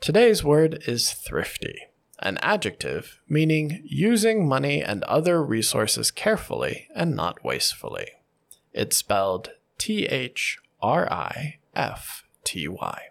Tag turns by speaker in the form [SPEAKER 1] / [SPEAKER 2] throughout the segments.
[SPEAKER 1] Today's word is thrifty, an adjective meaning using money and other resources carefully and not wastefully. It's spelled T H R I F T Y.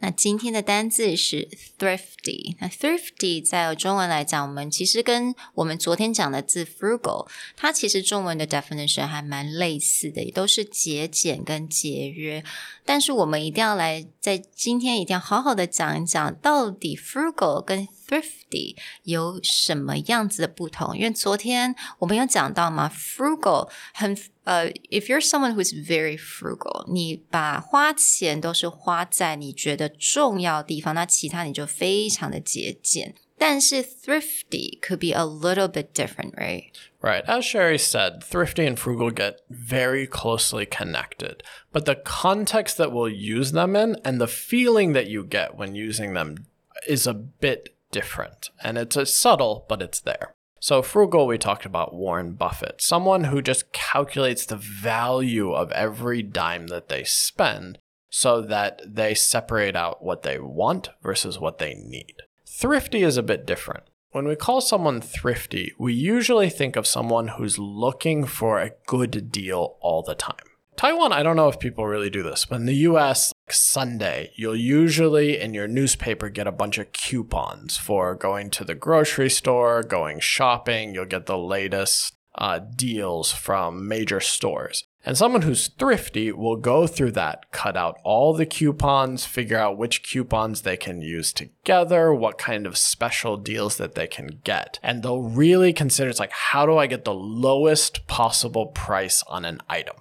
[SPEAKER 2] 那今天的单字是 thrifty。那 thrifty 在中文来讲，我们其实跟我们昨天讲的字 frugal，它其实中文的 definition 还蛮类似的，也都是节俭跟节约。但是我们一定要来在今天一定要好好的讲一讲，到底 frugal 跟 thrifty 有什么样子的不同？因为昨天我们有讲到嘛，frugal 很呃、uh,，if you're someone who's very frugal，你把花钱都是花在你觉得重要的地方，那其他你就非常的节俭。但是 thrifty could be a little bit different, right?
[SPEAKER 1] Right. As Sherry said, thrifty and frugal get very closely connected, but the context that we'll use them in and the feeling that you get when using them is a bit different. And it's a subtle, but it's there. So, frugal, we talked about Warren Buffett, someone who just calculates the value of every dime that they spend so that they separate out what they want versus what they need. Thrifty is a bit different. When we call someone thrifty, we usually think of someone who's looking for a good deal all the time. Taiwan, I don't know if people really do this, but in the US, like Sunday, you'll usually in your newspaper get a bunch of coupons for going to the grocery store, going shopping. You'll get the latest uh, deals from major stores. And someone who's thrifty will go through that, cut out all the coupons, figure out which coupons they can use together, what kind of special deals that they can get. And they'll really consider it's like, how do I get the lowest possible price on an item?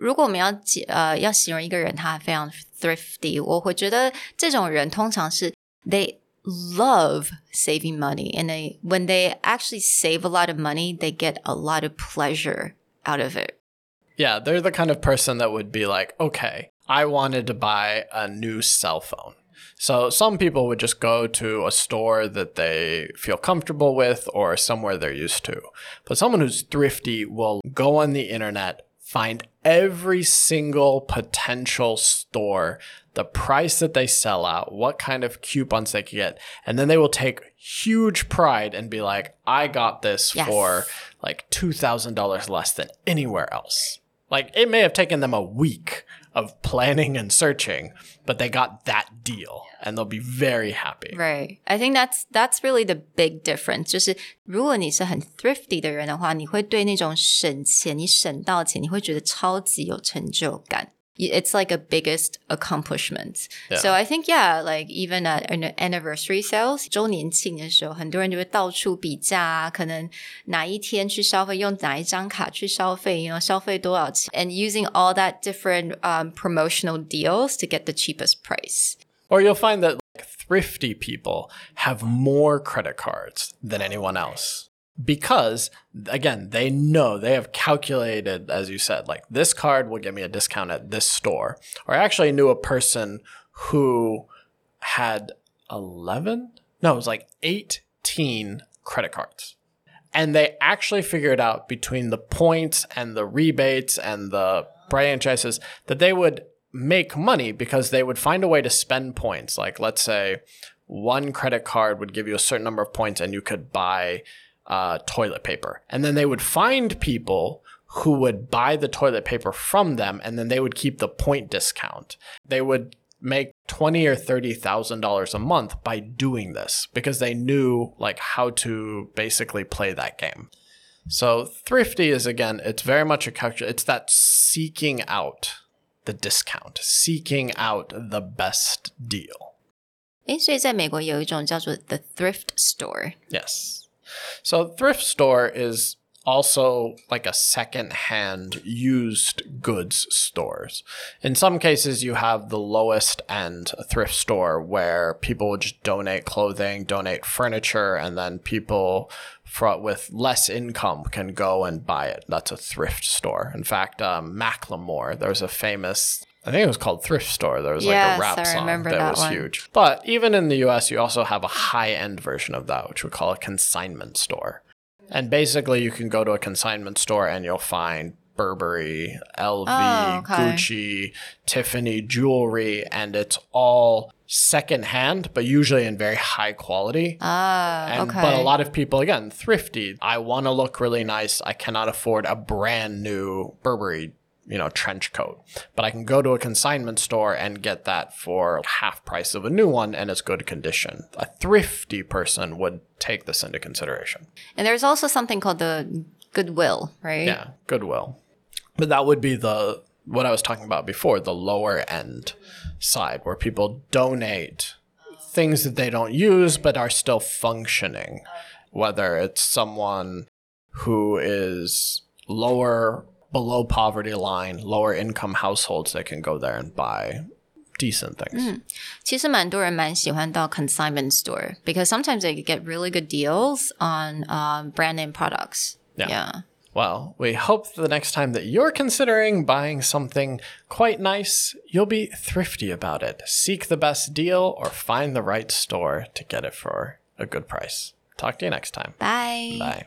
[SPEAKER 2] 如果我们要解呃要形容一个人他非常 thrifty，我会觉得这种人通常是 they love saving money and they when they actually save a lot of money, they get a lot of pleasure out of it.
[SPEAKER 1] Yeah, they're the kind of person that would be like, okay, I wanted to buy a new cell phone. So some people would just go to a store that they feel comfortable with or somewhere they're used to. But someone who's thrifty will go on the internet, find every single potential store, the price that they sell out, what kind of coupons they can get, and then they will take huge pride and be like, I got this
[SPEAKER 2] Yes.
[SPEAKER 1] for like $2,000 less than anywhere else. Like it may have taken them a week of planning and searching, but they got that deal and they'll be very happy.
[SPEAKER 2] Right. I think that's that's really the big difference. 就是如果你是很 thrifty 的人的话，你会对那种省钱，你省到钱，你会觉得超级有成就感。 It's like a biggest accomplishment.
[SPEAKER 1] Yeah.
[SPEAKER 2] So I think yeah, like even at an anniversary sales 周年庆的时候，很多人就会到处比价啊，可能哪一天去消费，用哪一张卡去消费，you know 消费多少钱，and using all that different um, promotional deals to get the cheapest price.
[SPEAKER 1] Or you'll find that like, thrifty people have more credit cards than anyone else. Because again, they know they have calculated, as you said, like this card will give me a discount at this store. Or I actually knew a person who had 11, no, it was like 18 credit cards. And they actually figured out between the points and the rebates and the franchises that they would make money because they would find a way to spend points. Like, let's say one credit card would give you a certain number of points and you could buy uh, toilet paper. And then they would find people who would buy the toilet paper from them and then they would keep the point discount. They would make twenty or thirty thousand dollars a month by doing this because they knew like how to basically play that game. So thrifty is again, it's very much a calculation. It's that seeking out the discount, seeking out the best deal.
[SPEAKER 2] 诶，所以在美国有一种叫做 the thrift store。
[SPEAKER 1] Yes. So thrift store is also like a second-hand used goods stores. In some cases, you have the lowest end thrift store where people would just donate clothing, donate furniture, and then people with less income can go and buy it. That's a thrift store. In fact, um, Macklemore, there's a famous I think it was called Thrift Store. There was like a rap
[SPEAKER 2] I
[SPEAKER 1] song that,
[SPEAKER 2] that
[SPEAKER 1] was
[SPEAKER 2] one.
[SPEAKER 1] huge. But even in the US, you also have a high end version of that, which we call a consignment store. And basically, you can go to a consignment store and you'll find Burberry, LV,
[SPEAKER 2] Oh, okay.
[SPEAKER 1] Gucci, Tiffany jewelry, and it's all secondhand, but usually in very high quality.
[SPEAKER 2] Ah,
[SPEAKER 1] And,
[SPEAKER 2] okay.
[SPEAKER 1] But a lot of people, again, thrifty. I want to look really nice. I cannot afford a brand new Burberry, you know, trench coat. But I can go to a consignment store and get that for half price of a new one and it's good condition. A thrifty person would take this into consideration.
[SPEAKER 2] and there's also something called the Goodwill, right?
[SPEAKER 1] Yeah, Goodwill. But that would be the what I was talking about before, the lower end side where people donate things that they don't use but are still functioning. Whether it's someone who is lower below poverty line, lower income households that can go there and buy decent things.
[SPEAKER 2] 其实蛮多人蛮喜欢到 consignment store because sometimes they get really good deals on um, brand name products.
[SPEAKER 1] Yeah.
[SPEAKER 2] yeah.
[SPEAKER 1] Well, we hope the next time that you're considering buying something quite nice, you'll be thrifty about it. Seek the best deal or find the right store to get it for a good price. Talk to you next time.
[SPEAKER 2] Bye.
[SPEAKER 1] Bye.